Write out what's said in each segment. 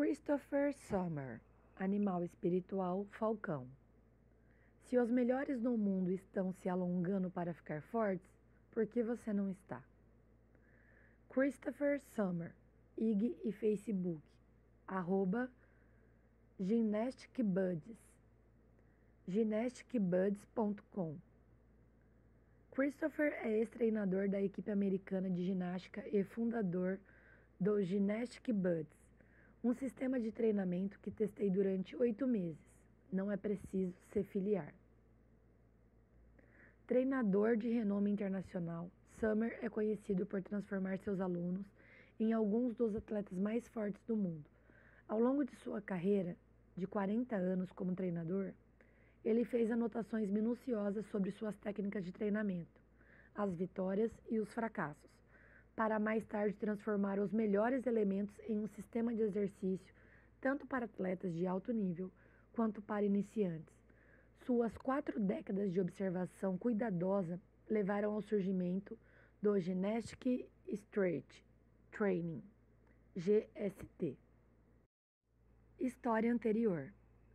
Christopher Sommer, Animal Espiritual Falcão. Se os melhores no mundo estão se alongando para ficar fortes, por que você não está? Christopher Sommer, IG e Facebook, arroba gymnasticbuds, gymnasticbuds.com. Christopher é ex-treinador da equipe americana de ginástica e fundador do Gymnastic Buds, um sistema de treinamento que testei durante oito meses. Não é preciso se filiar. Treinador de renome internacional, Summer é conhecido por transformar seus alunos em alguns dos atletas mais fortes do mundo. Ao longo de sua carreira, de 40 anos como treinador, ele fez anotações minuciosas sobre suas técnicas de treinamento, as vitórias e os fracassos para mais tarde transformar os melhores elementos em um sistema de exercício, tanto para atletas de alto nível quanto para iniciantes. Suas quatro décadas de observação cuidadosa levaram ao surgimento do Genetic Strength Training, GST. História anterior.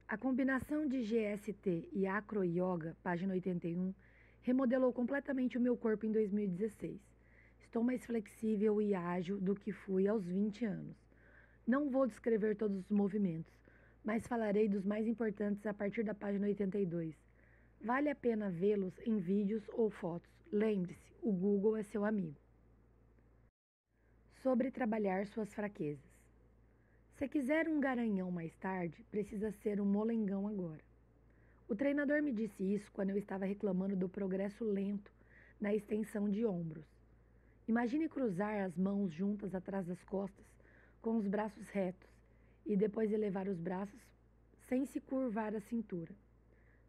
A combinação de GST e Acro Yoga, página 81, remodelou completamente o meu corpo em 2016. Estou mais flexível e ágil do que fui aos 20 anos. Não vou descrever todos os movimentos, mas falarei dos mais importantes a partir da página 82. Vale a pena vê-los em vídeos ou fotos. Lembre-se, o Google é seu amigo. Sobre trabalhar suas fraquezas. Se quiser um garanhão mais tarde, precisa ser um molengão agora. O treinador me disse isso quando eu estava reclamando do progresso lento na extensão de ombros. Imagine cruzar as mãos juntas atrás das costas, com os braços retos, e depois elevar os braços sem se curvar a cintura.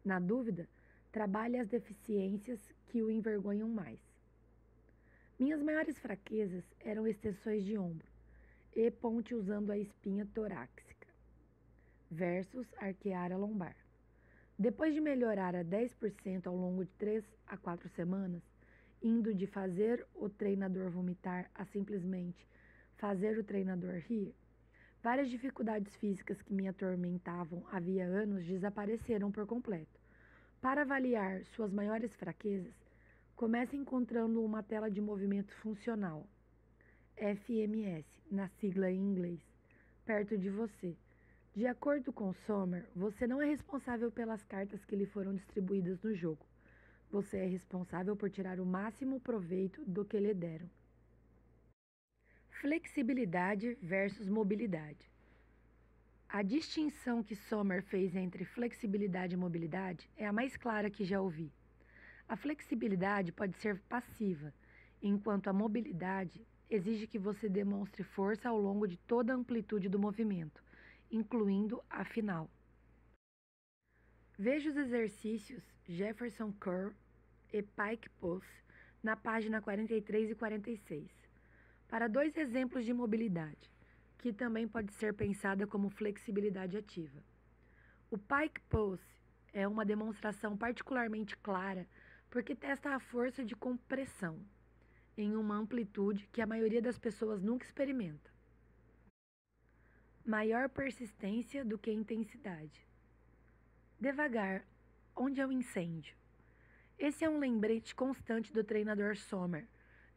Na dúvida, trabalhe as deficiências que o envergonham mais. Minhas maiores fraquezas eram extensões de ombro e ponte usando a espinha torácica, versus arquear a lombar. Depois de melhorar a 10% ao longo de 3 a 4 semanas, indo de fazer o treinador vomitar a simplesmente fazer o treinador rir, várias dificuldades físicas que me atormentavam havia anos desapareceram por completo. Para avaliar suas maiores fraquezas, comece encontrando uma tela de movimento funcional, FMS, na sigla em inglês, perto de você. De acordo com Sommer, você não é responsável pelas cartas que lhe foram distribuídas no jogo. Você é responsável por tirar o máximo proveito do que lhe deram. Flexibilidade versus mobilidade. A distinção que Sommer fez entre flexibilidade e mobilidade é a mais clara que já ouvi. A flexibilidade pode ser passiva, enquanto a mobilidade exige que você demonstre força ao longo de toda a amplitude do movimento, incluindo a final. Veja os exercícios Jefferson Curl e Pike Post na página 43 e 46, para dois exemplos de mobilidade, que também pode ser pensada como flexibilidade ativa. O Pike Post é uma demonstração particularmente clara porque testa a força de compressão em uma amplitude que a maioria das pessoas nunca experimenta. Maior persistência do que intensidade. Devagar, onde é o incêndio? Esse é um lembrete constante do treinador Sommer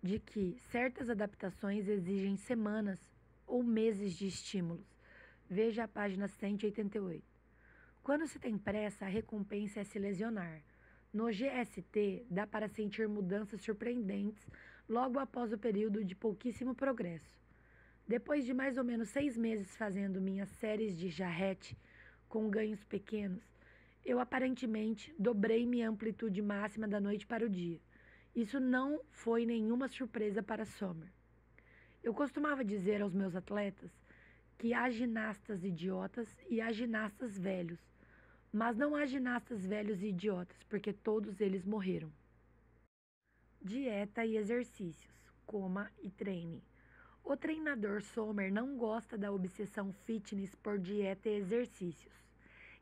de que certas adaptações exigem semanas ou meses de estímulos. Veja a página 188. Quando se tem pressa, a recompensa é se lesionar. No GST, dá para sentir mudanças surpreendentes logo após o período de pouquíssimo progresso. Depois de mais ou menos seis meses fazendo minhas séries de jarrete com ganhos pequenos, eu aparentemente dobrei minha amplitude máxima da noite para o dia. Isso não foi nenhuma surpresa para Sommer. Eu costumava dizer aos meus atletas que há ginastas idiotas e há ginastas velhos, mas não há ginastas velhos e idiotas, porque todos eles morreram. Dieta e exercícios, coma e treine. O treinador Sommer não gosta da obsessão fitness por dieta e exercícios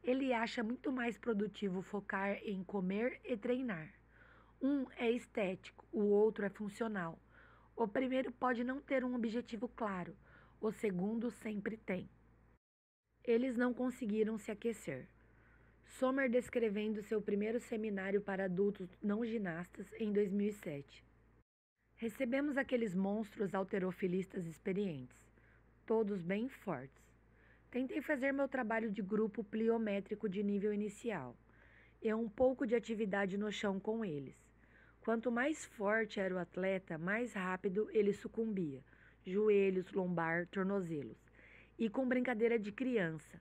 ele acha muito mais produtivo focar em comer e treinar. Um é estético, o outro é funcional. O primeiro pode não ter um objetivo claro, o segundo sempre tem. Eles não conseguiram se aquecer. Sommer descrevendo seu primeiro seminário para adultos não ginastas em 2007. Recebemos aqueles monstros alterofilistas experientes, todos bem fortes. Tentei fazer meu trabalho de grupo pliométrico de nível inicial e um pouco de atividade no chão com eles. Quanto mais forte era o atleta, mais rápido ele sucumbia, joelhos, lombar, tornozelos. E com brincadeira de criança.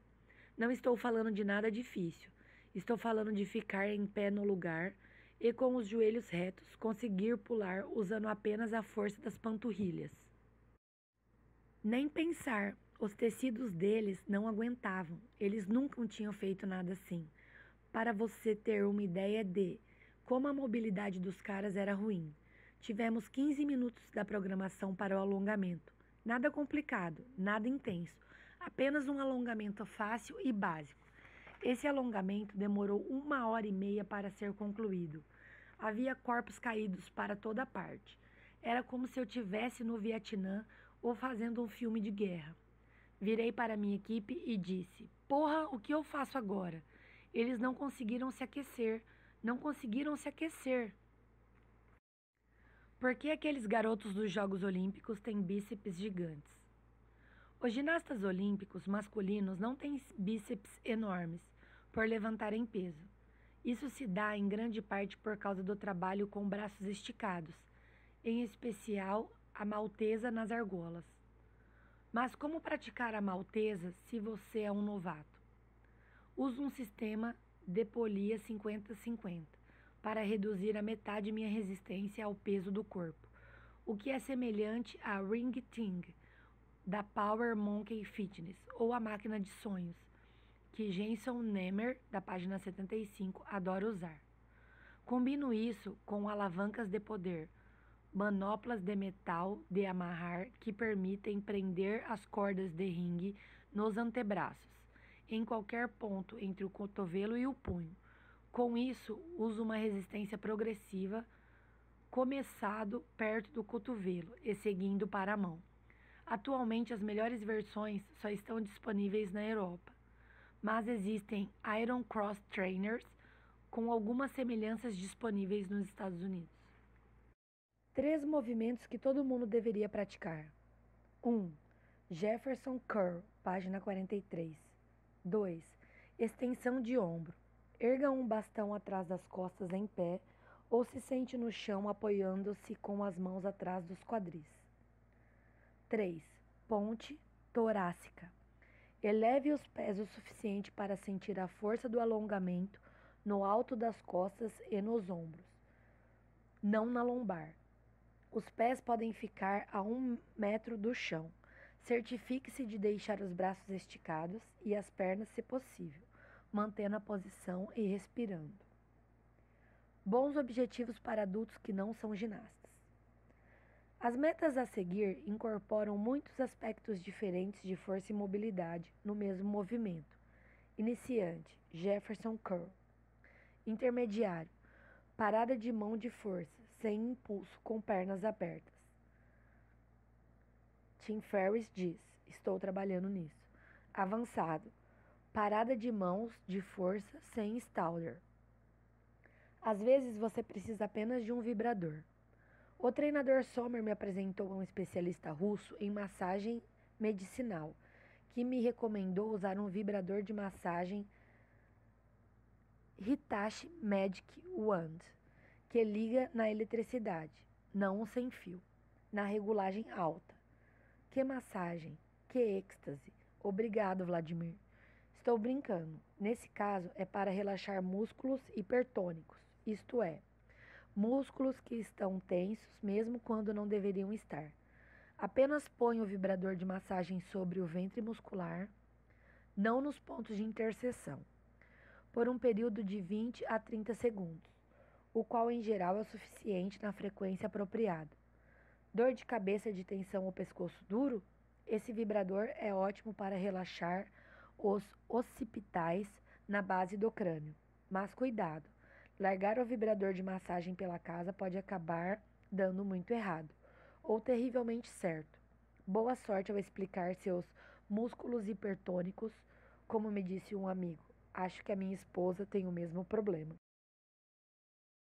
Não estou falando de nada difícil. Estou falando de ficar em pé no lugar e com os joelhos retos conseguir pular usando apenas a força das panturrilhas. Nem pensar, os tecidos deles não aguentavam, eles nunca tinham feito nada assim. Para você ter uma ideia de como a mobilidade dos caras era ruim. Tivemos 15 minutos da programação para o alongamento. Nada complicado, nada intenso, apenas um alongamento fácil e básico. Esse alongamento demorou uma hora e meia para ser concluído. Havia corpos caídos para toda parte. Era como se eu tivesse no Vietnã ou fazendo um filme de guerra. Virei para minha equipe e disse: Porra, o que eu faço agora? Eles não conseguiram se aquecer. Não conseguiram se aquecer. Por que aqueles garotos dos Jogos Olímpicos têm bíceps gigantes? Os ginastas olímpicos masculinos não têm bíceps enormes por levantarem peso. Isso se dá em grande parte por causa do trabalho com braços esticados, em especial a maltesa nas argolas. Mas como praticar a maltesa se você é um novato? Uso um sistema de polia 50-50 para reduzir a metade minha resistência ao peso do corpo, o que é semelhante a Ring Ting da Power Monkey Fitness ou a máquina de sonhos, que Jenson Nemer, da página 75, adora usar. Combino isso com alavancas de poder, manoplas de metal de amarrar que permitem prender as cordas de ringue nos antebraços, em qualquer ponto entre o cotovelo e o punho. Com isso, uso uma resistência progressiva, começado perto do cotovelo e seguindo para a mão. Atualmente, as melhores versões só estão disponíveis na Europa, mas existem Iron Cross Trainers com algumas semelhanças disponíveis nos Estados Unidos. Três movimentos que todo mundo deveria praticar. 1. Um, Jefferson Curl, página 43. 2. Extensão de ombro. Erga um bastão atrás das costas em pé ou se sente no chão apoiando-se com as mãos atrás dos quadris. 3. Ponte torácica. Eleve os pés o suficiente para sentir a força do alongamento no alto das costas e nos ombros, não na lombar. Os pés podem ficar a um metro do chão. Certifique-se de deixar os braços esticados e as pernas, se possível, mantendo a posição e respirando. Bons objetivos para adultos que não são ginastas. As metas a seguir incorporam muitos aspectos diferentes de força e mobilidade no mesmo movimento. Iniciante: Jefferson Curl. Intermediário: parada de mão de força, sem impulso, com pernas abertas. Tim Ferriss diz: Estou trabalhando nisso. Avançado: parada de mãos de força sem stalder. Às vezes você precisa apenas de um vibrador. O treinador Sommer me apresentou um especialista russo em massagem medicinal, que me recomendou usar um vibrador de massagem Hitachi Magic Wand, que liga na eletricidade, não sem fio, na regulagem alta. Que massagem, que êxtase. Obrigado, Vladimir. Estou brincando. Nesse caso, é para relaxar músculos hipertônicos, isto é, músculos que estão tensos mesmo quando não deveriam estar. Apenas ponha o vibrador de massagem sobre o ventre muscular, não nos pontos de interseção, por um período de 20 a 30 segundos, o qual em geral é suficiente na frequência apropriada. Dor de cabeça de tensão ou pescoço duro? Esse vibrador é ótimo para relaxar os occipitais na base do crânio. Mas cuidado! Largar o vibrador de massagem pela casa pode acabar dando muito errado ou terrivelmente certo. Boa sorte ao explicar seus músculos hipertônicos Como me disse um amigo, acho que a minha esposa tem o mesmo problema.